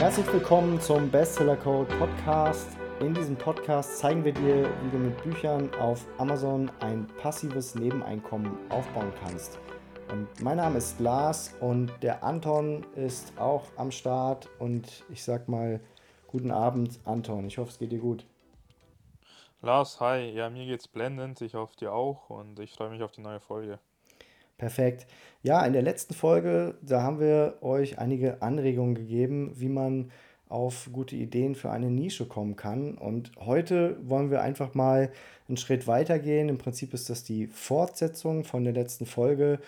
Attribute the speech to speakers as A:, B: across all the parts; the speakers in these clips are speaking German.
A: Herzlich willkommen zum Bestseller Code Podcast. In diesem Podcast zeigen wir dir, wie du mit Büchern auf Amazon ein passives Nebeneinkommen aufbauen kannst. Und mein Name ist Lars und der Anton ist auch am Start. Und ich sag mal, guten Abend, Anton. Ich hoffe, es geht dir gut.
B: Lars, hi. Ja, mir geht's blendend. Ich hoffe dir auch und ich freue mich auf die neue Folge.
A: Perfekt. Ja, in der letzten Folge, da haben wir euch einige Anregungen gegeben, wie man auf gute Ideen für eine Nische kommen kann. Und heute wollen wir einfach mal einen Schritt weiter gehen. Im Prinzip ist das die Fortsetzung von der letzten Folge.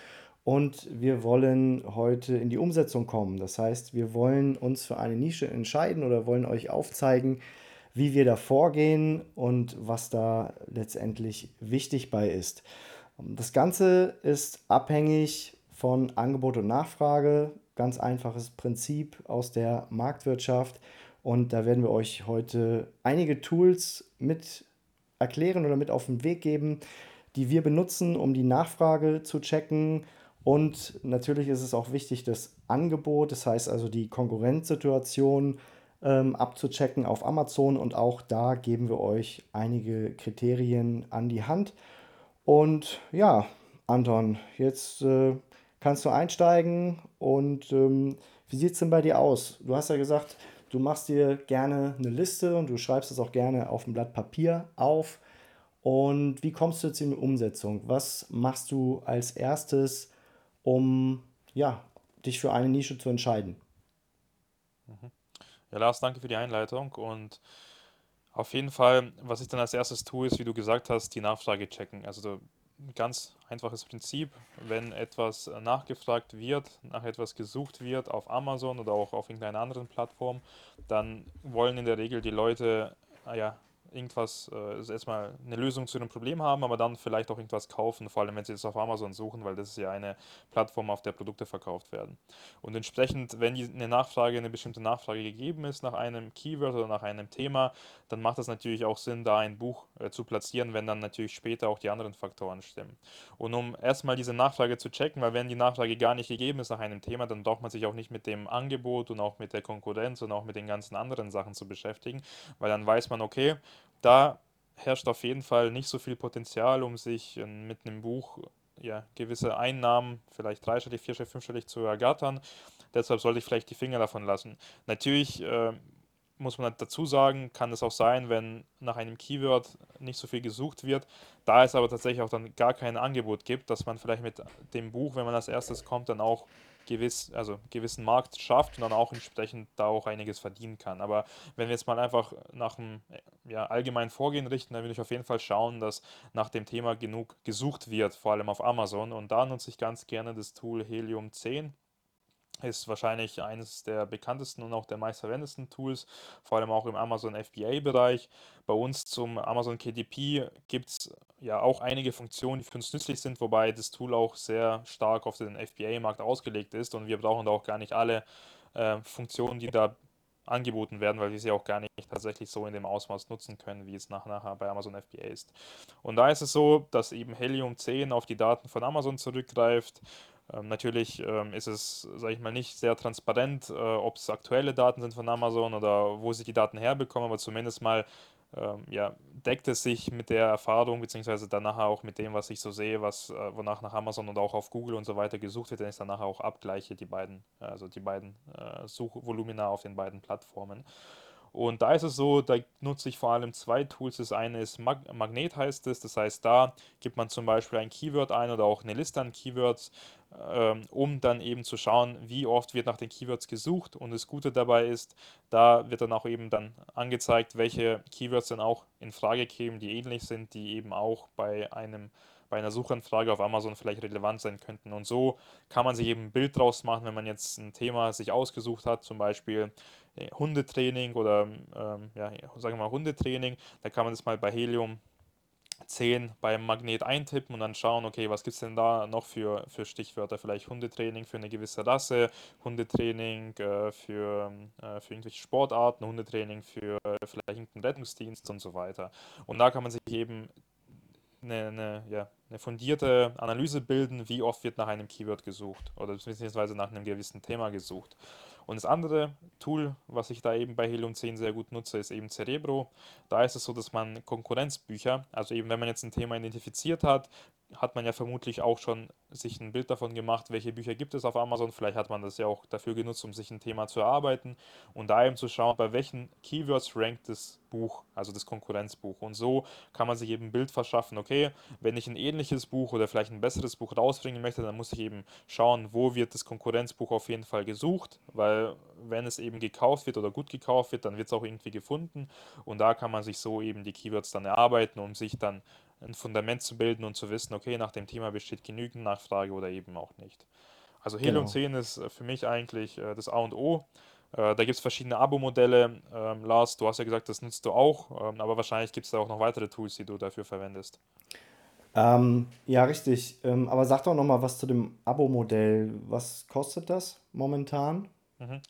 A: Und wir wollen heute in die Umsetzung kommen. Das heißt, wir wollen uns für eine Nische entscheiden oder wollen euch aufzeigen, wie wir da vorgehen und was da letztendlich wichtig bei ist. Das Ganze ist abhängig von Angebot und Nachfrage. Ganz einfaches Prinzip aus der Marktwirtschaft. Und da werden wir euch heute einige Tools mit erklären oder mit auf den Weg geben, die wir benutzen, um die Nachfrage zu checken. Und natürlich ist es auch wichtig, das Angebot, das heißt also die Konkurrenzsituation ähm, abzuchecken auf Amazon. Und auch da geben wir euch einige Kriterien an die Hand. Und ja, Anton, jetzt äh, kannst du einsteigen und ähm, wie sieht es denn bei dir aus? Du hast ja gesagt, du machst dir gerne eine Liste und du schreibst es auch gerne auf ein Blatt Papier auf. Und wie kommst du jetzt in die Umsetzung? Was machst du als erstes, um ja, dich für eine Nische zu entscheiden?
B: Mhm. Ja, Lars, danke für die Einleitung und auf jeden Fall, was ich dann als erstes tue, ist, wie du gesagt hast, die Nachfrage checken. Also ein ganz einfaches Prinzip, wenn etwas nachgefragt wird, nach etwas gesucht wird auf Amazon oder auch auf irgendeiner anderen Plattform, dann wollen in der Regel die Leute ja, irgendwas, äh, erstmal eine Lösung zu einem Problem haben, aber dann vielleicht auch irgendwas kaufen, vor allem wenn sie es auf Amazon suchen, weil das ist ja eine Plattform, auf der Produkte verkauft werden. Und entsprechend, wenn eine Nachfrage, eine bestimmte Nachfrage gegeben ist nach einem Keyword oder nach einem Thema, dann macht es natürlich auch Sinn, da ein Buch äh, zu platzieren, wenn dann natürlich später auch die anderen Faktoren stimmen. Und um erstmal diese Nachfrage zu checken, weil wenn die Nachfrage gar nicht gegeben ist nach einem Thema, dann braucht man sich auch nicht mit dem Angebot und auch mit der Konkurrenz und auch mit den ganzen anderen Sachen zu beschäftigen, weil dann weiß man, okay, da herrscht auf jeden Fall nicht so viel Potenzial, um sich äh, mit einem Buch ja, gewisse Einnahmen, vielleicht dreistellig, vierstellig, fünfstellig zu ergattern. Deshalb sollte ich vielleicht die Finger davon lassen. Natürlich äh, muss man dazu sagen, kann es auch sein, wenn nach einem Keyword nicht so viel gesucht wird, da es aber tatsächlich auch dann gar kein Angebot gibt, dass man vielleicht mit dem Buch, wenn man als erstes kommt, dann auch gewiss, also gewissen Markt schafft und dann auch entsprechend da auch einiges verdienen kann. Aber wenn wir jetzt mal einfach nach dem ja, allgemeinen Vorgehen richten, dann würde ich auf jeden Fall schauen, dass nach dem Thema genug gesucht wird, vor allem auf Amazon. Und da nutze ich ganz gerne das Tool Helium 10 ist wahrscheinlich eines der bekanntesten und auch der meistverwendetsten Tools, vor allem auch im Amazon FBA-Bereich. Bei uns zum Amazon KDP gibt es ja auch einige Funktionen, die für uns nützlich sind, wobei das Tool auch sehr stark auf den FBA-Markt ausgelegt ist und wir brauchen da auch gar nicht alle äh, Funktionen, die da angeboten werden, weil wir sie auch gar nicht tatsächlich so in dem Ausmaß nutzen können, wie es nach, nachher bei Amazon FBA ist. Und da ist es so, dass eben Helium 10 auf die Daten von Amazon zurückgreift ähm, natürlich ähm, ist es, sage ich mal, nicht sehr transparent, äh, ob es aktuelle Daten sind von Amazon oder wo sie die Daten herbekommen, aber zumindest mal ähm, ja, deckt es sich mit der Erfahrung, beziehungsweise danach auch mit dem, was ich so sehe, was, äh, wonach nach Amazon und auch auf Google und so weiter gesucht wird, wenn ich danach auch abgleiche, die beiden, also die beiden äh, Suchvolumina auf den beiden Plattformen. Und da ist es so, da nutze ich vor allem zwei Tools. Das eine ist Mag Magnet heißt es, das heißt, da gibt man zum Beispiel ein Keyword ein oder auch eine Liste an Keywords, ähm, um dann eben zu schauen, wie oft wird nach den Keywords gesucht. Und das Gute dabei ist, da wird dann auch eben dann angezeigt, welche Keywords dann auch in Frage kämen, die ähnlich sind, die eben auch bei einem bei einer Suchanfrage auf Amazon vielleicht relevant sein könnten. Und so kann man sich eben ein Bild draus machen, wenn man jetzt ein Thema sich ausgesucht hat, zum Beispiel Hundetraining oder ähm, ja, sagen wir mal Hundetraining, da kann man das mal bei Helium 10 beim Magnet eintippen und dann schauen, okay, was gibt es denn da noch für, für Stichwörter? Vielleicht Hundetraining für eine gewisse Rasse, Hundetraining äh, für, äh, für irgendwelche Sportarten, Hundetraining für äh, vielleicht irgendeinen Rettungsdienst und so weiter. Und da kann man sich eben eine, eine, ja, eine fundierte Analyse bilden, wie oft wird nach einem Keyword gesucht oder beziehungsweise nach einem gewissen Thema gesucht. Und das andere Tool, was ich da eben bei Helium 10 sehr gut nutze, ist eben Cerebro. Da ist es so, dass man Konkurrenzbücher, also eben wenn man jetzt ein Thema identifiziert hat, hat man ja vermutlich auch schon sich ein Bild davon gemacht, welche Bücher gibt es auf Amazon. Vielleicht hat man das ja auch dafür genutzt, um sich ein Thema zu erarbeiten und da eben zu schauen, bei welchen Keywords rankt das Buch, also das Konkurrenzbuch. Und so kann man sich eben ein Bild verschaffen, okay, wenn ich ein ähnliches Buch oder vielleicht ein besseres Buch rausbringen möchte, dann muss ich eben schauen, wo wird das Konkurrenzbuch auf jeden Fall gesucht, weil wenn es eben gekauft wird oder gut gekauft wird, dann wird es auch irgendwie gefunden und da kann man sich so eben die Keywords dann erarbeiten, um sich dann ein Fundament zu bilden und zu wissen, okay, nach dem Thema besteht genügend Nachfrage oder eben auch nicht. Also Helium genau. 10 ist äh, für mich eigentlich äh, das A und O. Äh, da gibt es verschiedene Abo-Modelle. Ähm, Lars, du hast ja gesagt, das nutzt du auch, ähm, aber wahrscheinlich gibt es da auch noch weitere Tools, die du dafür verwendest.
A: Ähm, ja, richtig. Ähm, aber sag doch nochmal was zu dem Abo-Modell. Was kostet das momentan?
B: Mhm.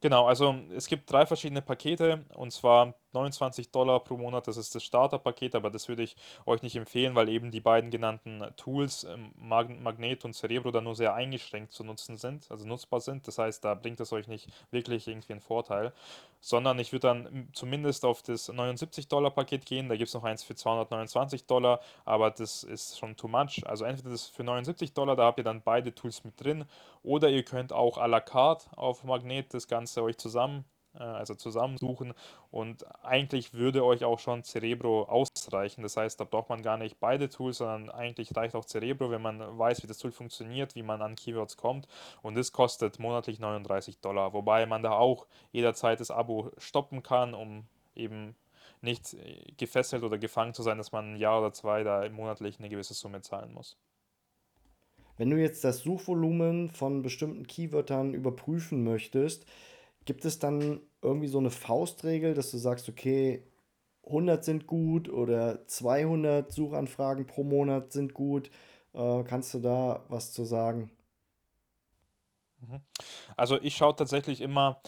B: Genau, also es gibt drei verschiedene Pakete und zwar 29 Dollar pro Monat, das ist das Starterpaket, aber das würde ich euch nicht empfehlen, weil eben die beiden genannten Tools, ähm, Magnet und Cerebro, da nur sehr eingeschränkt zu nutzen sind, also nutzbar sind. Das heißt, da bringt es euch nicht wirklich irgendwie einen Vorteil, sondern ich würde dann zumindest auf das 79 Dollar Paket gehen. Da gibt es noch eins für 229 Dollar, aber das ist schon too much. Also entweder das für 79 Dollar, da habt ihr dann beide Tools mit drin, oder ihr könnt auch à la carte auf Magnet das Ganze euch zusammen also zusammensuchen. Und eigentlich würde euch auch schon Cerebro ausreichen. Das heißt, da braucht man gar nicht beide Tools, sondern eigentlich reicht auch Cerebro, wenn man weiß, wie das Tool funktioniert, wie man an Keywords kommt. Und das kostet monatlich 39 Dollar, wobei man da auch jederzeit das Abo stoppen kann, um eben nicht äh, gefesselt oder gefangen zu sein, dass man ein Jahr oder zwei da monatlich eine gewisse Summe zahlen muss.
A: Wenn du jetzt das Suchvolumen von bestimmten Keywörtern überprüfen möchtest, Gibt es dann irgendwie so eine Faustregel, dass du sagst, okay, 100 sind gut oder 200 Suchanfragen pro Monat sind gut? Äh, kannst du da was zu sagen?
B: Mhm. Also ich schaue tatsächlich immer,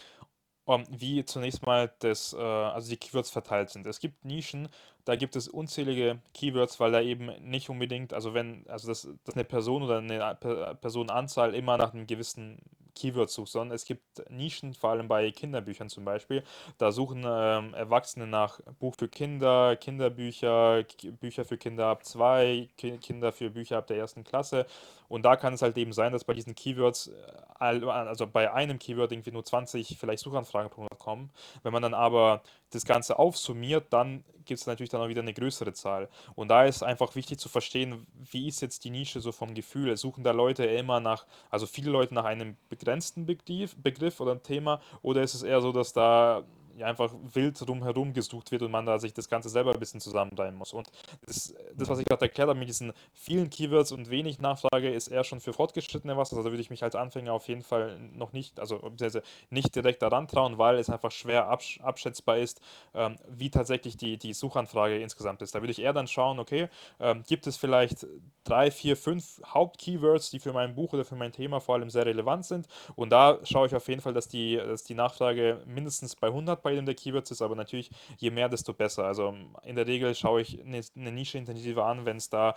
B: um, wie zunächst mal das, äh, also die Keywords verteilt sind. Es gibt Nischen, da gibt es unzählige Keywords, weil da eben nicht unbedingt, also wenn, also dass, dass eine Person oder eine Personenanzahl immer nach einem gewissen Keywords sucht, sondern es gibt Nischen, vor allem bei Kinderbüchern zum Beispiel. Da suchen ähm, Erwachsene nach Buch für Kinder, Kinderbücher, Bücher für Kinder ab zwei, Ki Kinder für Bücher ab der ersten Klasse. Und da kann es halt eben sein, dass bei diesen Keywords, äh, also bei einem Keyword irgendwie nur 20 vielleicht Suchanfragen pro Monat kommen. Wenn man dann aber das Ganze aufsummiert, dann gibt es natürlich dann auch wieder eine größere Zahl. Und da ist einfach wichtig zu verstehen, wie ist jetzt die Nische so vom Gefühl. Suchen da Leute immer nach, also viele Leute nach einem begrenzten Begriff, Begriff oder Thema, oder ist es eher so, dass da ja, einfach wild drumherum gesucht wird und man da sich das Ganze selber ein bisschen zusammenreimen muss. Und das, das was ich gerade erklärt habe mit diesen vielen Keywords und wenig Nachfrage, ist eher schon für Fortgeschrittene was. Also würde ich mich als Anfänger auf jeden Fall noch nicht, also nicht direkt daran trauen, weil es einfach schwer absch abschätzbar ist, ähm, wie tatsächlich die, die Suchanfrage insgesamt ist. Da würde ich eher dann schauen, okay, ähm, gibt es vielleicht drei, vier, fünf Hauptkeywords, die für mein Buch oder für mein Thema vor allem sehr relevant sind. Und da schaue ich auf jeden Fall, dass die, dass die Nachfrage mindestens bei 100 jedem der Keywords ist, aber natürlich je mehr, desto besser. Also in der Regel schaue ich eine, eine Nische intensiver an, wenn es da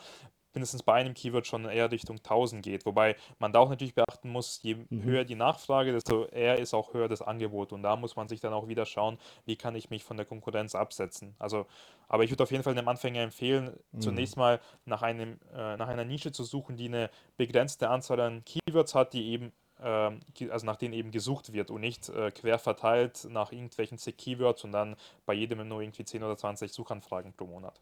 B: mindestens bei einem Keyword schon eher Richtung 1000 geht. Wobei man da auch natürlich beachten muss, je mhm. höher die Nachfrage, desto eher ist auch höher das Angebot. Und da muss man sich dann auch wieder schauen, wie kann ich mich von der Konkurrenz absetzen. Also, aber ich würde auf jeden Fall einem Anfänger empfehlen, mhm. zunächst mal nach, einem, äh, nach einer Nische zu suchen, die eine begrenzte Anzahl an Keywords hat, die eben ähm, also nach denen eben gesucht wird und nicht äh, quer verteilt nach irgendwelchen Keywords und dann bei jedem nur irgendwie 10 oder 20 Suchanfragen pro Monat.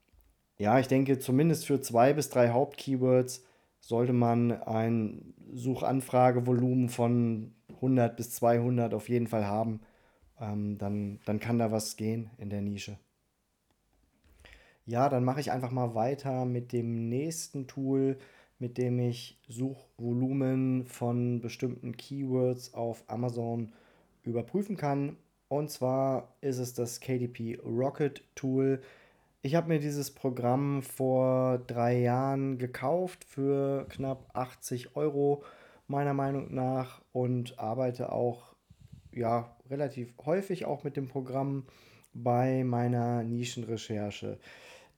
A: Ja, ich denke, zumindest für zwei bis drei Hauptkeywords sollte man ein Suchanfragevolumen von 100 bis 200 auf jeden Fall haben. Ähm, dann, dann kann da was gehen in der Nische. Ja, dann mache ich einfach mal weiter mit dem nächsten Tool mit dem ich Suchvolumen von bestimmten Keywords auf Amazon überprüfen kann. Und zwar ist es das KDP Rocket Tool. Ich habe mir dieses Programm vor drei Jahren gekauft für knapp 80 Euro meiner Meinung nach und arbeite auch ja relativ häufig auch mit dem Programm bei meiner Nischenrecherche.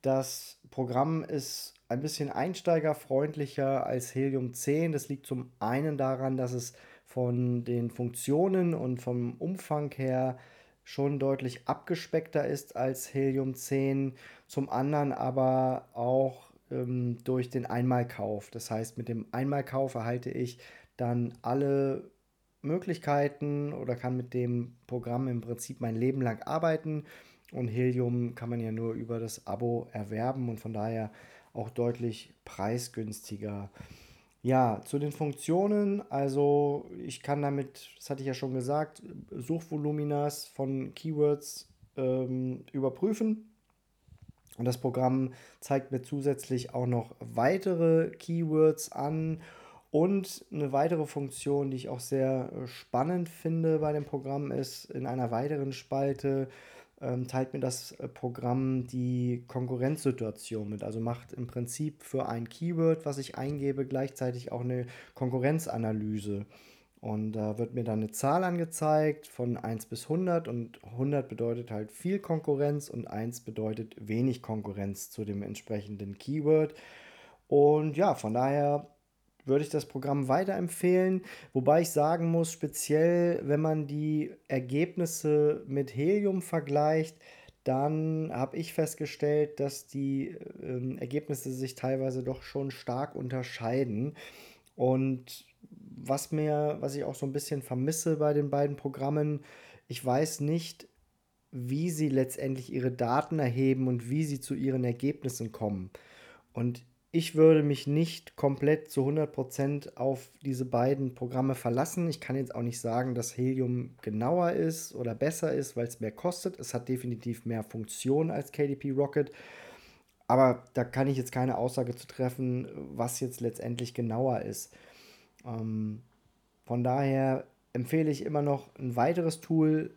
A: Das Programm ist ein bisschen einsteigerfreundlicher als Helium 10. Das liegt zum einen daran, dass es von den Funktionen und vom Umfang her schon deutlich abgespeckter ist als Helium 10, zum anderen aber auch ähm, durch den Einmalkauf. Das heißt, mit dem Einmalkauf erhalte ich dann alle Möglichkeiten oder kann mit dem Programm im Prinzip mein Leben lang arbeiten. Und Helium kann man ja nur über das Abo erwerben und von daher auch deutlich preisgünstiger. Ja, zu den Funktionen, also ich kann damit, das hatte ich ja schon gesagt, Suchvoluminas von Keywords ähm, überprüfen. Und das Programm zeigt mir zusätzlich auch noch weitere Keywords an. Und eine weitere Funktion, die ich auch sehr äh, spannend finde bei dem Programm, ist in einer weiteren Spalte teilt mir das äh, Programm die Konkurrenzsituation mit. Also macht im Prinzip für ein Keyword, was ich eingebe, gleichzeitig auch eine Konkurrenzanalyse. Und da wird mir dann eine Zahl angezeigt von 1 bis 100 und 100 bedeutet halt viel Konkurrenz und 1 bedeutet wenig Konkurrenz zu dem entsprechenden Keyword. Und ja, von daher würde ich das Programm weiterempfehlen. Wobei ich sagen muss, speziell wenn man die Ergebnisse mit Helium vergleicht, dann habe ich festgestellt, dass die äh, Ergebnisse sich teilweise doch schon stark unterscheiden. Und was mir, was ich auch so ein bisschen vermisse bei den beiden Programmen, ich weiß nicht, wie sie letztendlich ihre Daten erheben und wie sie zu ihren Ergebnissen kommen. Und ich würde mich nicht komplett zu 100% auf diese beiden Programme verlassen. Ich kann jetzt auch nicht sagen, dass Helium genauer ist oder besser ist, weil es mehr kostet. Es hat definitiv mehr Funktion als KDP Rocket. Aber da kann ich jetzt keine Aussage zu treffen, was jetzt letztendlich genauer ist. Ähm, von daher empfehle ich immer noch ein weiteres Tool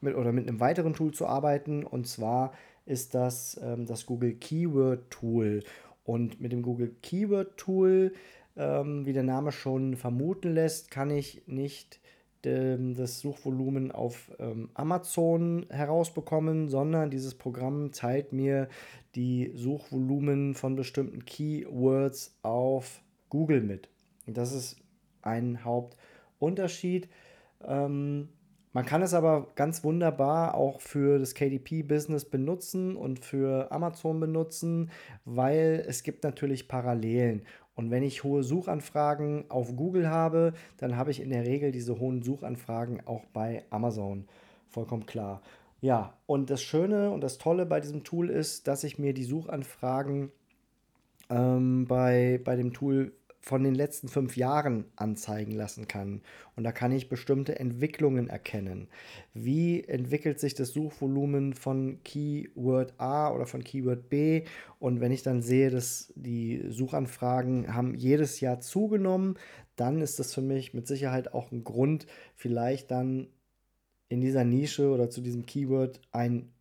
A: mit, oder mit einem weiteren Tool zu arbeiten. Und zwar ist das ähm, das Google Keyword Tool. Und mit dem Google Keyword Tool, ähm, wie der Name schon vermuten lässt, kann ich nicht ähm, das Suchvolumen auf ähm, Amazon herausbekommen, sondern dieses Programm teilt mir die Suchvolumen von bestimmten Keywords auf Google mit. Das ist ein Hauptunterschied. Ähm, man kann es aber ganz wunderbar auch für das KDP-Business benutzen und für Amazon benutzen, weil es gibt natürlich Parallelen. Und wenn ich hohe Suchanfragen auf Google habe, dann habe ich in der Regel diese hohen Suchanfragen auch bei Amazon. Vollkommen klar. Ja, und das Schöne und das Tolle bei diesem Tool ist, dass ich mir die Suchanfragen ähm, bei, bei dem Tool von den letzten fünf Jahren anzeigen lassen kann. Und da kann ich bestimmte Entwicklungen erkennen. Wie entwickelt sich das Suchvolumen von Keyword A oder von Keyword B? Und wenn ich dann sehe, dass die Suchanfragen haben jedes Jahr zugenommen, dann ist das für mich mit Sicherheit auch ein Grund, vielleicht dann in dieser Nische oder zu diesem Keyword ein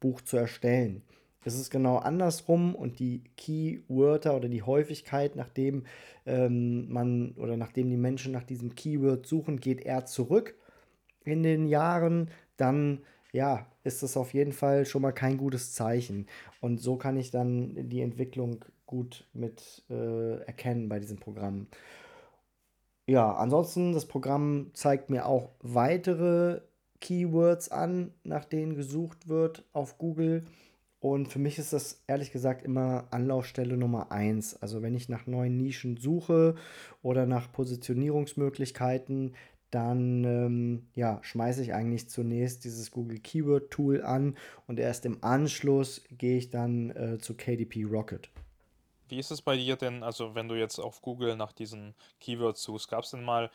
A: Buch zu erstellen. Es ist genau andersrum und die Keywörter oder die Häufigkeit, nachdem ähm, man oder nachdem die Menschen nach diesem Keyword suchen, geht eher zurück in den Jahren, dann ja, ist das auf jeden Fall schon mal kein gutes Zeichen. Und so kann ich dann die Entwicklung gut mit äh, erkennen bei diesem Programm. Ja, ansonsten, das Programm zeigt mir auch weitere Keywords an, nach denen gesucht wird auf Google. Und für mich ist das ehrlich gesagt immer Anlaufstelle Nummer eins. Also wenn ich nach neuen Nischen suche oder nach Positionierungsmöglichkeiten, dann ähm, ja, schmeiße ich eigentlich zunächst dieses Google Keyword Tool an und erst im Anschluss gehe ich dann äh, zu KDP Rocket.
B: Wie ist es bei dir denn, also wenn du jetzt auf Google nach diesen Keywords suchst, gab es denn mal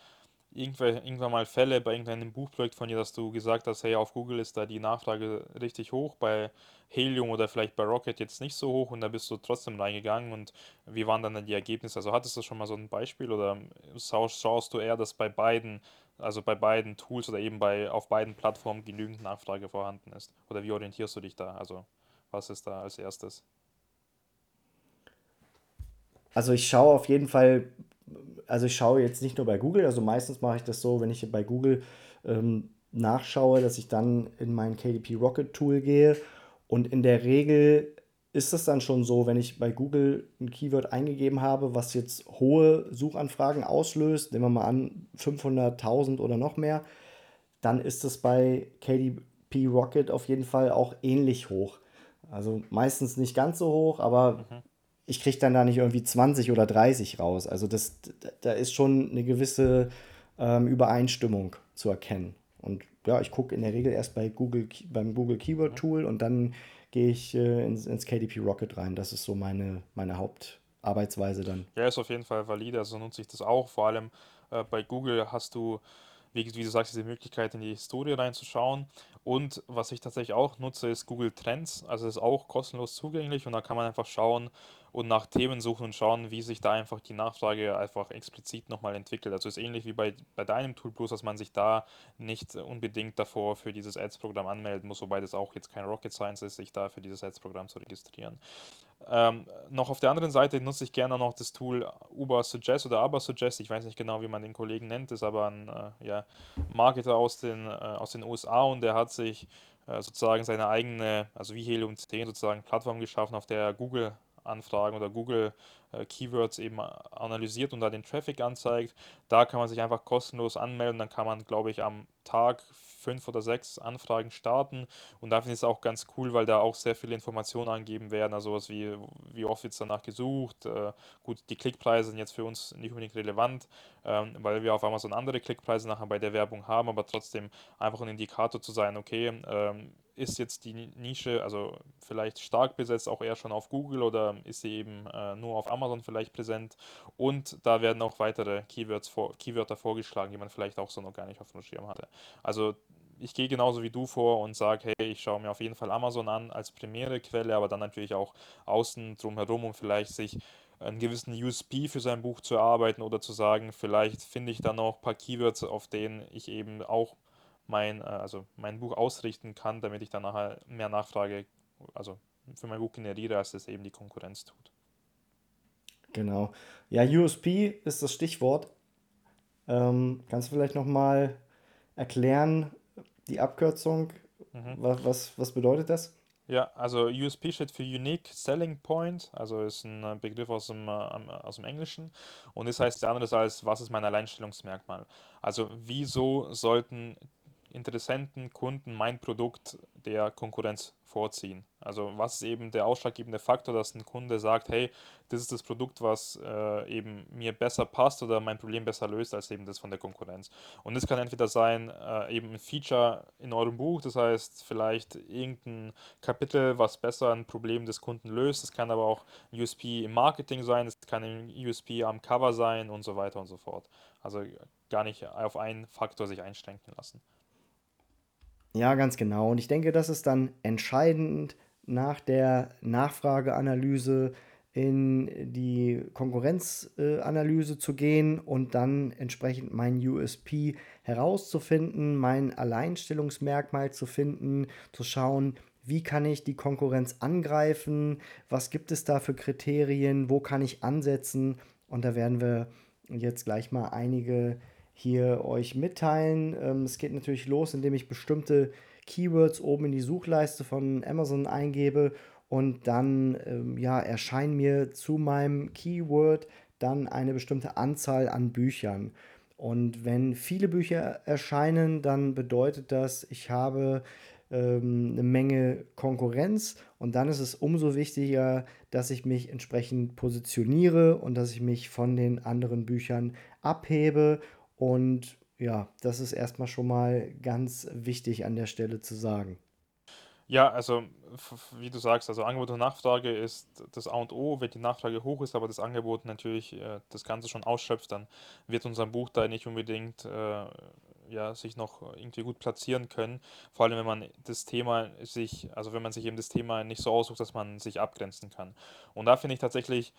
B: irgendwann mal Fälle bei irgendeinem Buchprojekt von dir, dass du gesagt hast, hey, auf Google ist da die Nachfrage richtig hoch, bei Helium oder vielleicht bei Rocket jetzt nicht so hoch und da bist du trotzdem reingegangen und wie waren dann die Ergebnisse? Also hattest du schon mal so ein Beispiel oder schaust du eher, dass bei beiden, also bei beiden Tools oder eben bei auf beiden Plattformen genügend Nachfrage vorhanden ist? Oder wie orientierst du dich da? Also was ist da als erstes?
A: Also ich schaue auf jeden Fall also ich schaue jetzt nicht nur bei Google, also meistens mache ich das so, wenn ich bei Google ähm, nachschaue, dass ich dann in mein KDP Rocket Tool gehe und in der Regel ist es dann schon so, wenn ich bei Google ein Keyword eingegeben habe, was jetzt hohe Suchanfragen auslöst, nehmen wir mal an 500.000 oder noch mehr, dann ist es bei KDP Rocket auf jeden Fall auch ähnlich hoch. Also meistens nicht ganz so hoch, aber mhm. Ich kriege dann da nicht irgendwie 20 oder 30 raus. Also das, da ist schon eine gewisse ähm, Übereinstimmung zu erkennen. Und ja, ich gucke in der Regel erst bei Google, beim Google Keyword Tool und dann gehe ich äh, ins, ins KDP Rocket rein. Das ist so meine, meine Hauptarbeitsweise dann.
B: Ja, ist auf jeden Fall valide, also nutze ich das auch. Vor allem äh, bei Google hast du, wie, wie du sagst, diese Möglichkeit in die Historie reinzuschauen. Und was ich tatsächlich auch nutze, ist Google Trends. Also ist auch kostenlos zugänglich und da kann man einfach schauen, und nach Themen suchen und schauen, wie sich da einfach die Nachfrage einfach explizit nochmal entwickelt. Also ist ähnlich wie bei, bei deinem Tool, bloß dass man sich da nicht unbedingt davor für dieses Ads-Programm anmelden muss, wobei das auch jetzt kein Rocket Science ist, sich da für dieses Ads-Programm zu registrieren. Ähm, noch auf der anderen Seite nutze ich gerne noch das Tool Uber Suggest oder Aber Suggest. Ich weiß nicht genau, wie man den Kollegen nennt, ist aber ein äh, ja, Marketer aus den, äh, aus den USA und der hat sich äh, sozusagen seine eigene, also wie Helium 10 sozusagen Plattform geschaffen, auf der Google Anfragen oder Google äh, Keywords eben analysiert und da den Traffic anzeigt. Da kann man sich einfach kostenlos anmelden, dann kann man, glaube ich, am Tag fünf oder sechs Anfragen starten. Und da finde ich es auch ganz cool, weil da auch sehr viele Informationen angegeben werden. Also sowas wie, wie oft wird danach gesucht. Äh, gut, die Klickpreise sind jetzt für uns nicht unbedingt relevant, ähm, weil wir auf Amazon andere Klickpreise nachher bei der Werbung haben, aber trotzdem einfach ein Indikator zu sein, okay, ähm, ist jetzt die Nische, also vielleicht stark besetzt, auch eher schon auf Google oder ist sie eben äh, nur auf Amazon vielleicht präsent? Und da werden auch weitere Keywords vor, Keywörter vorgeschlagen, die man vielleicht auch so noch gar nicht auf dem Schirm hatte. Also ich gehe genauso wie du vor und sage, hey, ich schaue mir auf jeden Fall Amazon an als primäre Quelle, aber dann natürlich auch außen drumherum, um vielleicht sich einen gewissen USP für sein Buch zu erarbeiten oder zu sagen, vielleicht finde ich dann noch ein paar Keywords, auf denen ich eben auch mein, äh, also mein Buch ausrichten kann, damit ich dann nachher mehr Nachfrage, also für mein Buch generiere, als es eben die Konkurrenz tut.
A: Genau. Ja, USP ist das Stichwort. Ähm, kannst du vielleicht nochmal erklären, die Abkürzung, mhm. was, was, was bedeutet das?
B: Ja, also USP steht für Unique Selling Point, also ist ein äh, Begriff aus dem, äh, aus dem Englischen und das heißt anderes als, was ist mein Alleinstellungsmerkmal? Also wieso sollten Interessenten, Kunden mein Produkt der Konkurrenz vorziehen. Also was ist eben der ausschlaggebende Faktor, dass ein Kunde sagt, hey, das ist das Produkt, was äh, eben mir besser passt oder mein Problem besser löst als eben das von der Konkurrenz. Und das kann entweder sein, äh, eben ein Feature in eurem Buch, das heißt vielleicht irgendein Kapitel, was besser ein Problem des Kunden löst. Es kann aber auch ein USP im Marketing sein, es kann ein USP am Cover sein und so weiter und so fort. Also gar nicht auf einen Faktor sich einschränken lassen.
A: Ja, ganz genau. Und ich denke, das ist dann entscheidend nach der Nachfrageanalyse in die Konkurrenzanalyse zu gehen und dann entsprechend mein USP herauszufinden, mein Alleinstellungsmerkmal zu finden, zu schauen, wie kann ich die Konkurrenz angreifen, was gibt es da für Kriterien, wo kann ich ansetzen und da werden wir jetzt gleich mal einige hier euch mitteilen. Ähm, es geht natürlich los, indem ich bestimmte Keywords oben in die Suchleiste von Amazon eingebe und dann ähm, ja, erscheinen mir zu meinem Keyword dann eine bestimmte Anzahl an Büchern. Und wenn viele Bücher erscheinen, dann bedeutet das, ich habe ähm, eine Menge Konkurrenz und dann ist es umso wichtiger, dass ich mich entsprechend positioniere und dass ich mich von den anderen Büchern abhebe und ja, das ist erstmal schon mal ganz wichtig an der Stelle zu sagen.
B: Ja, also wie du sagst, also Angebot und Nachfrage ist das A und O. Wenn die Nachfrage hoch ist, aber das Angebot natürlich äh, das Ganze schon ausschöpft, dann wird unser Buch da nicht unbedingt äh, ja, sich noch irgendwie gut platzieren können. Vor allem, wenn man das Thema sich, also wenn man sich eben das Thema nicht so aussucht, dass man sich abgrenzen kann. Und da finde ich tatsächlich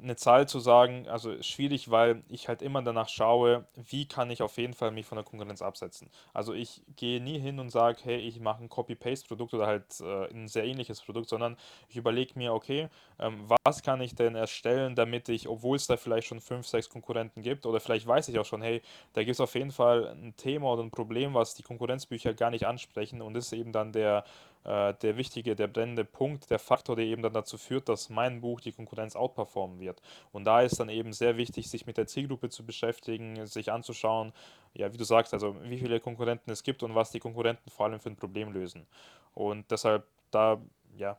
B: eine Zahl zu sagen, also ist schwierig, weil ich halt immer danach schaue, wie kann ich auf jeden Fall mich von der Konkurrenz absetzen. Also ich gehe nie hin und sage, hey, ich mache ein Copy-Paste-Produkt oder halt äh, ein sehr ähnliches Produkt, sondern ich überlege mir, okay, ähm, was kann ich denn erstellen, damit ich, obwohl es da vielleicht schon fünf, sechs Konkurrenten gibt oder vielleicht weiß ich auch schon, hey, da gibt es auf jeden Fall ein Thema oder ein Problem, was die Konkurrenzbücher gar nicht ansprechen und ist eben dann der äh, der wichtige, der brennende Punkt, der Faktor, der eben dann dazu führt, dass mein Buch die Konkurrenz outperformen wird. Und da ist dann eben sehr wichtig, sich mit der Zielgruppe zu beschäftigen, sich anzuschauen, ja, wie du sagst, also wie viele Konkurrenten es gibt und was die Konkurrenten vor allem für ein Problem lösen. Und deshalb da, ja,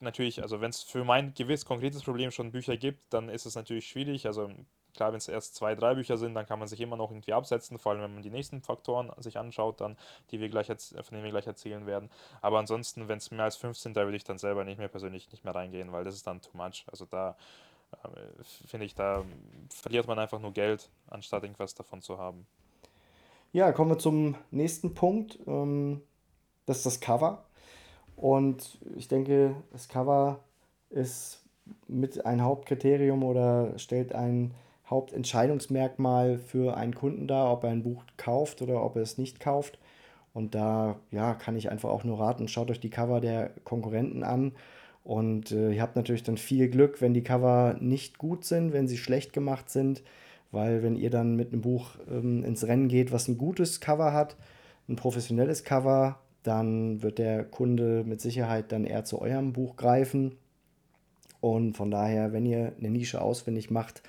B: natürlich, also wenn es für mein gewiss konkretes Problem schon Bücher gibt, dann ist es natürlich schwierig. Also Klar, wenn es erst zwei, drei Bücher sind, dann kann man sich immer noch irgendwie absetzen, vor allem wenn man die nächsten Faktoren sich anschaut, dann, die wir gleich von denen wir gleich erzählen werden. Aber ansonsten, wenn es mehr als fünf sind, da würde ich dann selber nicht mehr persönlich nicht mehr reingehen, weil das ist dann too much. Also da äh, finde ich, da verliert man einfach nur Geld, anstatt irgendwas davon zu haben.
A: Ja, kommen wir zum nächsten Punkt. Ähm, das ist das Cover. Und ich denke, das Cover ist mit ein Hauptkriterium oder stellt ein Hauptentscheidungsmerkmal für einen Kunden dar, ob er ein Buch kauft oder ob er es nicht kauft. Und da ja, kann ich einfach auch nur raten, schaut euch die Cover der Konkurrenten an. Und äh, ihr habt natürlich dann viel Glück, wenn die Cover nicht gut sind, wenn sie schlecht gemacht sind. Weil wenn ihr dann mit einem Buch ähm, ins Rennen geht, was ein gutes Cover hat, ein professionelles Cover, dann wird der Kunde mit Sicherheit dann eher zu eurem Buch greifen. Und von daher, wenn ihr eine Nische ausfindig macht,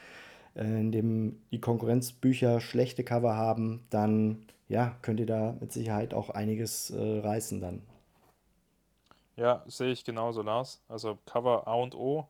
A: in dem die Konkurrenzbücher schlechte Cover haben, dann ja, könnt ihr da mit Sicherheit auch einiges äh, reißen dann.
B: Ja, sehe ich genauso, Lars. Also Cover A und O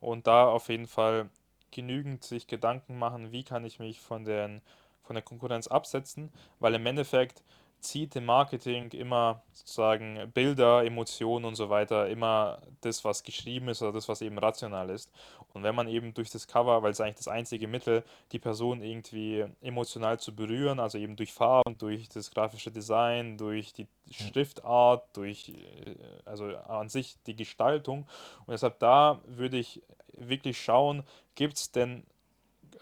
B: und da auf jeden Fall genügend sich Gedanken machen, wie kann ich mich von den, von der Konkurrenz absetzen, weil im Endeffekt zieht im Marketing immer sozusagen Bilder, Emotionen und so weiter, immer das, was geschrieben ist oder das, was eben rational ist. Und wenn man eben durch das Cover, weil es eigentlich das einzige Mittel, die Person irgendwie emotional zu berühren, also eben durch Farben, durch das grafische Design, durch die Schriftart, durch äh, also an sich die Gestaltung. Und deshalb da würde ich wirklich schauen, gibt es denn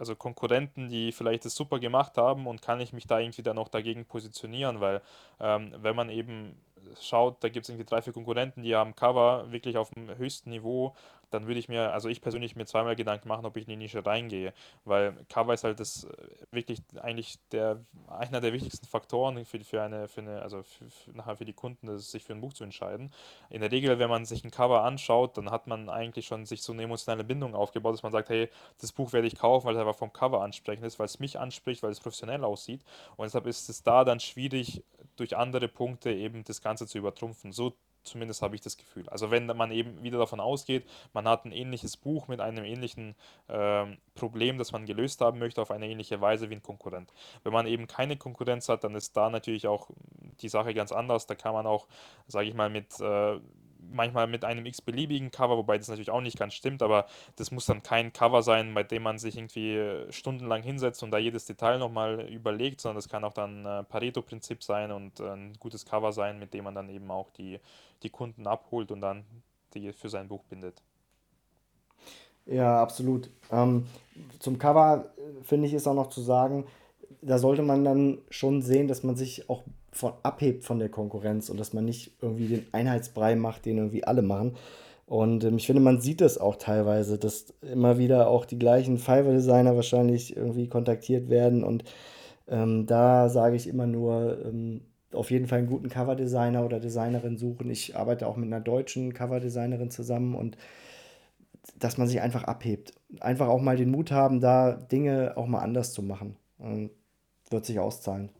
B: also Konkurrenten, die vielleicht das super gemacht haben und kann ich mich da irgendwie dann noch dagegen positionieren, weil ähm, wenn man eben schaut, da gibt es irgendwie drei, vier Konkurrenten, die haben Cover wirklich auf dem höchsten Niveau dann würde ich mir, also ich persönlich mir zweimal Gedanken machen, ob ich in die Nische reingehe, weil Cover ist halt das äh, wirklich eigentlich der einer der wichtigsten Faktoren für, für eine, für eine, also für, für, nachher für die Kunden, das, sich für ein Buch zu entscheiden. In der Regel, wenn man sich ein Cover anschaut, dann hat man eigentlich schon sich so eine emotionale Bindung aufgebaut, dass man sagt, hey, das Buch werde ich kaufen, weil es einfach vom Cover ansprechend ist, weil es mich anspricht, weil es professionell aussieht. Und deshalb ist es da dann schwierig, durch andere Punkte eben das Ganze zu übertrumpfen. So Zumindest habe ich das Gefühl. Also wenn man eben wieder davon ausgeht, man hat ein ähnliches Buch mit einem ähnlichen ähm, Problem, das man gelöst haben möchte, auf eine ähnliche Weise wie ein Konkurrent. Wenn man eben keine Konkurrenz hat, dann ist da natürlich auch die Sache ganz anders. Da kann man auch, sage ich mal, mit äh, manchmal mit einem x-beliebigen Cover, wobei das natürlich auch nicht ganz stimmt, aber das muss dann kein Cover sein, bei dem man sich irgendwie stundenlang hinsetzt und da jedes Detail nochmal überlegt, sondern das kann auch dann äh, Pareto-Prinzip sein und äh, ein gutes Cover sein, mit dem man dann eben auch die, die Kunden abholt und dann die für sein Buch bindet.
A: Ja, absolut. Ähm, zum Cover äh, finde ich ist auch noch zu sagen, da sollte man dann schon sehen, dass man sich auch von, abhebt von der Konkurrenz und dass man nicht irgendwie den Einheitsbrei macht, den irgendwie alle machen. Und ähm, ich finde, man sieht das auch teilweise, dass immer wieder auch die gleichen Fiverr-Designer wahrscheinlich irgendwie kontaktiert werden. Und ähm, da sage ich immer nur, ähm, auf jeden Fall einen guten Coverdesigner oder Designerin suchen. Ich arbeite auch mit einer deutschen Coverdesignerin zusammen und dass man sich einfach abhebt. Einfach auch mal den Mut haben, da Dinge auch mal anders zu machen. Und wird sich auszahlen.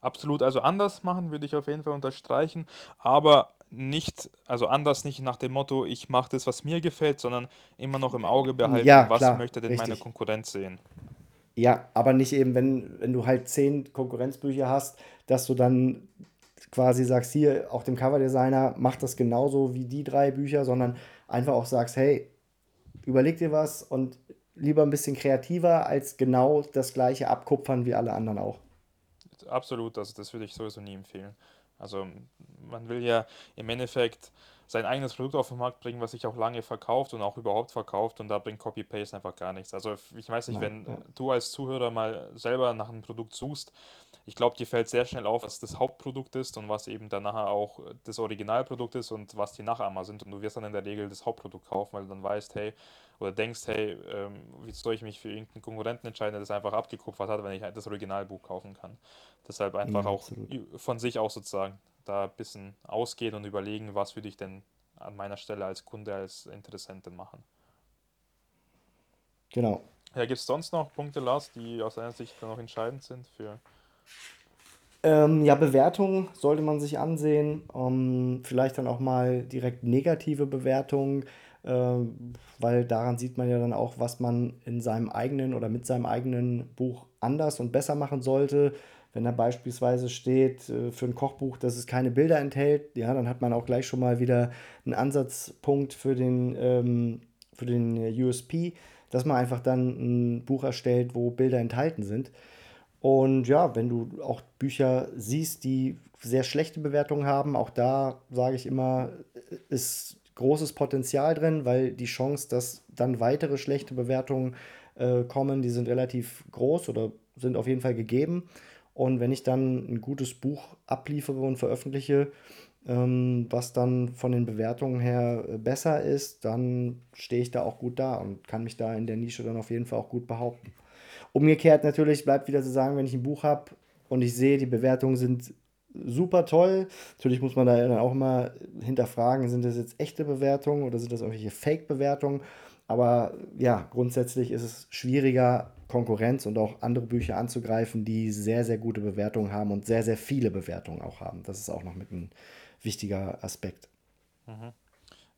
B: Absolut, also anders machen würde ich auf jeden Fall unterstreichen, aber nicht, also anders nicht nach dem Motto, ich mache das, was mir gefällt, sondern immer noch im Auge behalten,
A: Ja,
B: was
A: klar,
B: möchte denn meine
A: richtig.
B: Konkurrenz sehen.
A: Ja, aber nicht eben, wenn, wenn du halt zehn Konkurrenzbücher hast, dass du dann quasi sagst, hier, auch dem Coverdesigner, mach das genauso wie die drei Bücher, sondern einfach auch sagst, hey, überleg dir was und lieber ein bisschen kreativer als genau das gleiche abkupfern wie alle anderen auch.
B: Absolut, also das würde ich sowieso nie empfehlen. Also man will ja im Endeffekt sein eigenes Produkt auf den Markt bringen, was sich auch lange verkauft und auch überhaupt verkauft und da bringt Copy-Paste einfach gar nichts. Also ich weiß nicht,
A: Nein,
B: wenn
A: ja.
B: du als Zuhörer mal selber nach einem Produkt suchst, ich glaube, dir fällt sehr schnell auf, was das Hauptprodukt ist und was eben dann nachher auch das Originalprodukt ist und was die Nachahmer sind und du wirst dann in der Regel das Hauptprodukt kaufen, weil du dann weißt, hey, oder denkst, hey, ähm, wie soll ich mich für irgendeinen Konkurrenten entscheiden, der das einfach abgekupfert hat, wenn ich halt das Originalbuch kaufen kann. Deshalb einfach
A: Ja,
B: auch
A: absolut.
B: von sich aus sozusagen da ein bisschen ausgehen und überlegen, was würde ich denn an meiner Stelle als Kunde, als Interessentin machen.
A: Genau.
B: Ja, gibt es sonst noch Punkte, Lars, die aus deiner Sicht noch entscheidend sind für
A: ähm, ja, Bewertungen sollte man sich ansehen. Ähm, vielleicht dann auch mal direkt negative Bewertungen, weil daran sieht man ja dann auch, was man in seinem eigenen oder mit seinem eigenen Buch anders und besser machen sollte. Wenn da beispielsweise steht äh, für ein Kochbuch, dass es keine Bilder enthält, ja, dann hat man auch gleich schon mal wieder einen Ansatzpunkt für den, ähm, für den USP, dass man einfach dann ein Buch erstellt, wo Bilder enthalten sind. Und ja, wenn du auch Bücher siehst, die sehr schlechte Bewertungen haben, auch da sage ich immer, ist großes Potenzial drin, weil die Chance, dass dann weitere schlechte Bewertungen äh, kommen, die sind relativ groß oder sind auf jeden Fall gegeben. Und wenn ich dann ein gutes Buch abliefere und veröffentliche, ähm, was dann von den Bewertungen her besser ist, dann stehe ich da auch gut da und kann mich da in der Nische dann auf jeden Fall auch gut behaupten. Umgekehrt natürlich bleibt wieder zu sagen, wenn ich ein Buch habe und ich sehe, die Bewertungen sind super toll. Natürlich muss man da dann auch immer hinterfragen, sind das jetzt echte Bewertungen oder sind das irgendwelche Fake-Bewertungen? Aber ja, grundsätzlich ist es schwieriger, Konkurrenz und auch andere Bücher anzugreifen, die sehr, sehr gute Bewertungen haben und sehr, sehr viele Bewertungen auch haben. Das ist auch noch mit ein wichtiger Aspekt.
B: Mhm.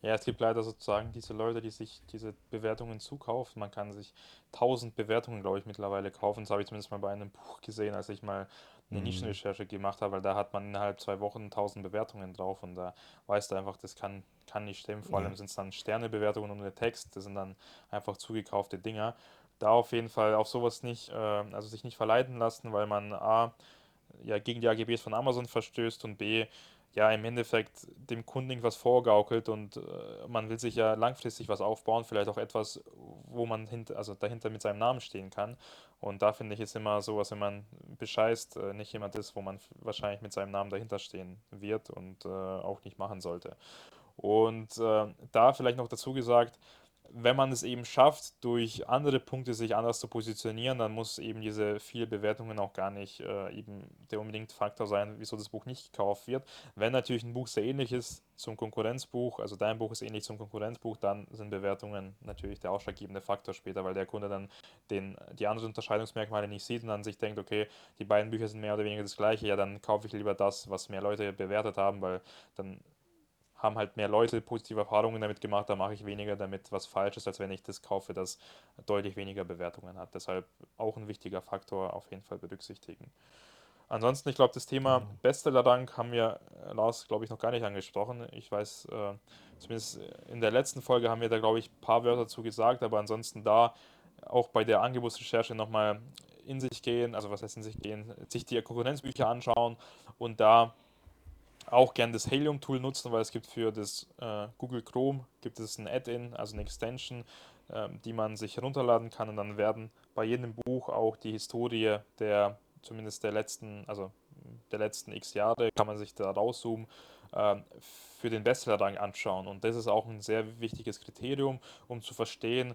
B: Ja, es gibt leider sozusagen diese Leute, die sich diese Bewertungen zukaufen. Man kann sich tausend Bewertungen, glaube ich, mittlerweile kaufen. Das habe ich zumindest mal bei einem Buch gesehen, als ich mal eine mhm. Nischenrecherche gemacht habe, weil da hat man innerhalb zwei Wochen tausend Bewertungen drauf und da weißt du einfach, das kann, kann nicht stimmen. Vor allem sind es dann Sternebewertungen und der Text, das sind dann einfach zugekaufte Dinger. Da auf jeden Fall auf sowas nicht, äh, also sich nicht verleiten lassen, weil man A, ja, gegen die AGBs von Amazon verstößt und B, ja im Endeffekt dem Kunden irgendwas vorgaukelt und äh, man will sich ja langfristig was aufbauen, vielleicht auch etwas, wo man hint, also dahinter mit seinem Namen stehen kann. Und da finde ich es immer so, dass wenn man bescheißt, äh, nicht jemand ist, wo man wahrscheinlich mit seinem Namen dahinter stehen wird und äh, auch nicht machen sollte. Und äh, da vielleicht noch dazu gesagt, wenn man es eben schafft, durch andere Punkte sich anders zu positionieren, dann muss eben diese vielen Bewertungen auch gar nicht äh, eben der unbedingt Faktor sein, wieso das Buch nicht gekauft wird. Wenn natürlich ein Buch sehr ähnlich ist zum Konkurrenzbuch, also dein Buch ist ähnlich zum Konkurrenzbuch, dann sind Bewertungen natürlich der ausschlaggebende Faktor später, weil der Kunde dann den, die anderen Unterscheidungsmerkmale nicht sieht und dann sich denkt, okay, die beiden Bücher sind mehr oder weniger das gleiche, ja, dann kaufe ich lieber das, was mehr Leute bewertet haben, weil dann haben halt mehr Leute positive Erfahrungen damit gemacht, da mache ich weniger damit was Falsches, als wenn ich das kaufe, das deutlich weniger Bewertungen hat. Deshalb auch ein wichtiger Faktor auf jeden Fall berücksichtigen. Ansonsten, ich glaube, das Thema mhm. Bestseller-Dank haben wir, äh, Lars, glaube ich, noch gar nicht angesprochen. Ich weiß, äh, zumindest in der letzten Folge haben wir da, glaube ich, ein paar Wörter dazu gesagt, aber ansonsten da auch bei der Angebotsrecherche nochmal in sich gehen, also was heißt in sich gehen, sich die Konkurrenzbücher anschauen und da auch gern das Helium-Tool nutzen, weil es gibt für das äh, Google Chrome gibt es ein Add-in, also eine Extension, äh, die man sich herunterladen kann und dann werden bei jedem Buch auch die Historie der zumindest der letzten, also der letzten x Jahre, kann man sich da rauszoomen, äh, für den Bestseller-Rang anschauen. Und das ist auch ein sehr wichtiges Kriterium, um zu verstehen,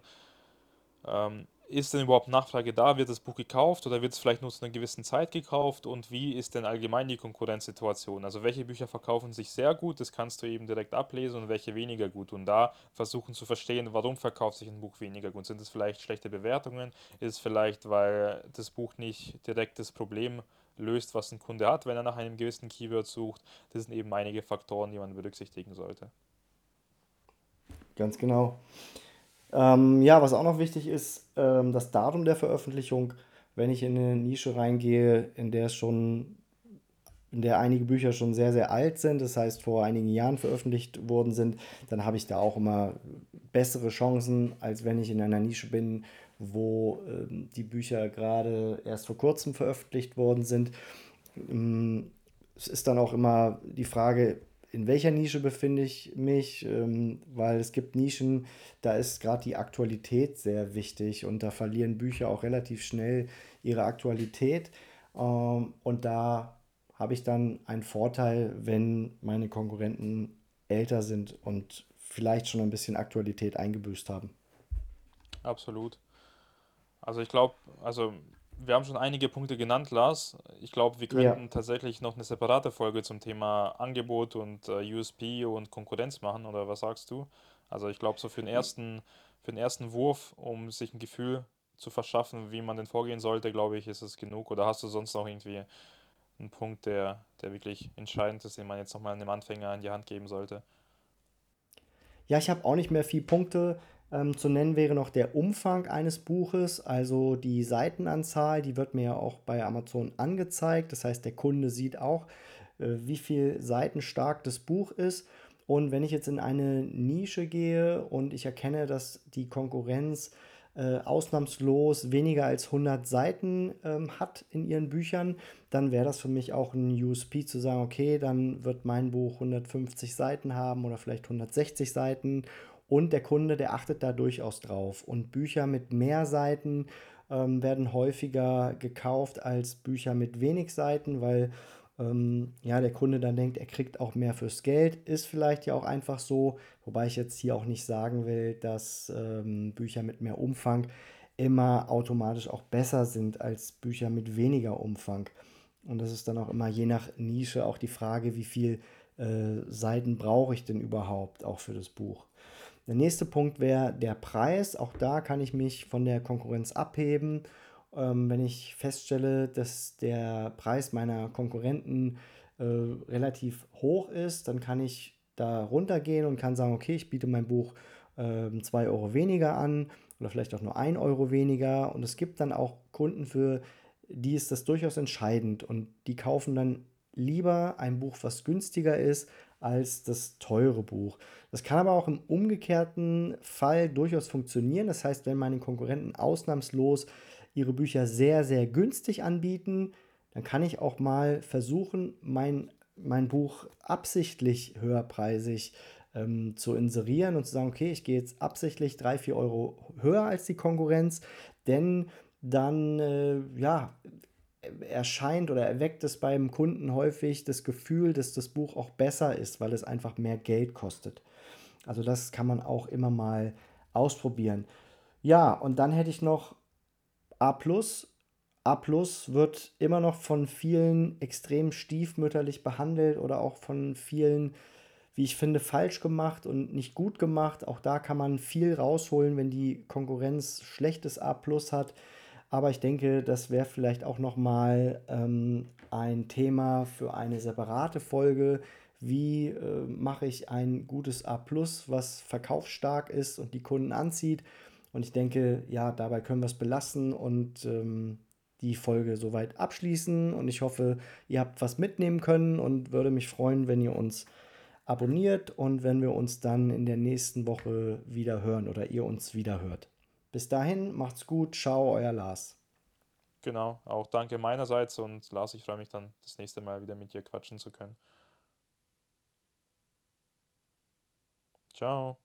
B: ähm, ist denn überhaupt Nachfrage da? Wird das Buch gekauft oder wird es vielleicht nur zu einer gewissen Zeit gekauft? Und wie ist denn allgemein die Konkurrenzsituation? Also welche Bücher verkaufen sich sehr gut, das kannst du eben direkt ablesen und welche weniger gut. Und da versuchen zu verstehen, warum verkauft sich ein Buch weniger gut. Sind es vielleicht schlechte Bewertungen? Ist es vielleicht, weil das Buch nicht direkt das Problem löst, was ein Kunde hat, wenn er nach einem gewissen Keyword sucht? Das sind eben einige Faktoren, die man berücksichtigen sollte.
A: Ganz genau. Ähm, ja, was auch noch wichtig ist, ähm, das Datum der Veröffentlichung. Wenn ich in eine Nische reingehe, in der schon, in der einige Bücher schon sehr, sehr alt sind, das heißt vor einigen Jahren veröffentlicht worden sind, dann habe ich da auch immer bessere Chancen, als wenn ich in einer Nische bin, wo ähm, die Bücher gerade erst vor kurzem veröffentlicht worden sind. Ähm, es ist dann auch immer die Frage, in welcher Nische befinde ich mich, ähm, weil es gibt Nischen, da ist gerade die Aktualität sehr wichtig und da verlieren Bücher auch relativ schnell ihre Aktualität. Ähm, und da habe ich dann einen Vorteil, wenn meine Konkurrenten älter sind und vielleicht schon ein bisschen Aktualität eingebüßt haben.
B: Absolut. Also ich glaube, also wir haben schon einige Punkte genannt, Lars. Ich glaube, wir
A: Ja.
B: könnten tatsächlich noch eine separate Folge zum Thema Angebot und äh, USP und Konkurrenz machen, oder was sagst du? Also ich glaube, so für den ersten, für den ersten Wurf, um sich ein Gefühl zu verschaffen, wie man denn vorgehen sollte, glaube ich, ist es genug. Oder hast du sonst noch irgendwie einen Punkt, der, der wirklich entscheidend ist, den man jetzt nochmal einem Anfänger in die Hand geben sollte?
A: Ja, ich habe auch nicht mehr viel Punkte. Ähm, zu nennen wäre noch der Umfang eines Buches, also die Seitenanzahl, die wird mir ja auch bei Amazon angezeigt. Das heißt, der Kunde sieht auch, äh, wie viel Seiten stark das Buch ist. Und wenn ich jetzt in eine Nische gehe und ich erkenne, dass die Konkurrenz äh, ausnahmslos weniger als hundert Seiten ähm, hat in ihren Büchern, dann wäre das für mich auch ein USP zu sagen, okay, dann wird mein Buch 150 Seiten haben oder vielleicht 160 Seiten und der Kunde, der achtet da durchaus drauf. Und Bücher mit mehr Seiten ähm, werden häufiger gekauft als Bücher mit wenig Seiten, weil ähm, ja, der Kunde dann denkt, er kriegt auch mehr fürs Geld. Ist vielleicht ja auch einfach so, wobei ich jetzt hier auch nicht sagen will, dass ähm, Bücher mit mehr Umfang immer automatisch auch besser sind als Bücher mit weniger Umfang. Und das ist dann auch immer je nach Nische auch die Frage, wie viel äh, Seiten brauche ich denn überhaupt auch für das Buch. Der nächste Punkt wäre der Preis. Auch da kann ich mich von der Konkurrenz abheben. Ähm, wenn ich feststelle, dass der Preis meiner Konkurrenten äh, relativ hoch ist, dann kann ich da runtergehen und kann sagen, okay, ich biete mein Buch ähm, 2 Euro weniger an oder vielleicht auch nur ein Euro weniger. Und es gibt dann auch Kunden, für die ist das durchaus entscheidend und die kaufen dann lieber ein Buch, was günstiger ist, als das teure Buch. Das kann aber auch im umgekehrten Fall durchaus funktionieren. Das heißt, wenn meine Konkurrenten ausnahmslos ihre Bücher sehr, sehr günstig anbieten, dann kann ich auch mal versuchen, mein, mein Buch absichtlich höherpreisig ähm, zu inserieren und zu sagen, okay, ich gehe jetzt absichtlich 3, 4 Euro höher als die Konkurrenz, denn dann äh, ja, erscheint oder erweckt es beim Kunden häufig das Gefühl, dass das Buch auch besser ist, weil es einfach mehr Geld kostet. Also das kann man auch immer mal ausprobieren. Ja, und dann hätte ich noch A+. A+ wird immer noch von vielen extrem stiefmütterlich behandelt oder auch von vielen, wie ich finde, falsch gemacht und nicht gut gemacht. Auch da kann man viel rausholen, wenn die Konkurrenz schlechtes A+ hat. Aber ich denke, das wäre vielleicht auch noch mal ähm, ein Thema für eine separate Folge. Wie äh, mache ich ein gutes A+, was verkaufsstark ist und die Kunden anzieht? Und ich denke, ja, dabei können wir es belassen und ähm, die Folge soweit abschließen. Und ich hoffe, ihr habt was mitnehmen können und würde mich freuen, wenn ihr uns abonniert und wenn wir uns dann in der nächsten Woche wieder hören oder ihr uns wieder hört. Bis dahin, macht's gut, ciao, euer Lars.
B: Genau, auch danke meinerseits und Lars, ich freue mich dann das nächste Mal wieder mit dir quatschen zu können. Ciao.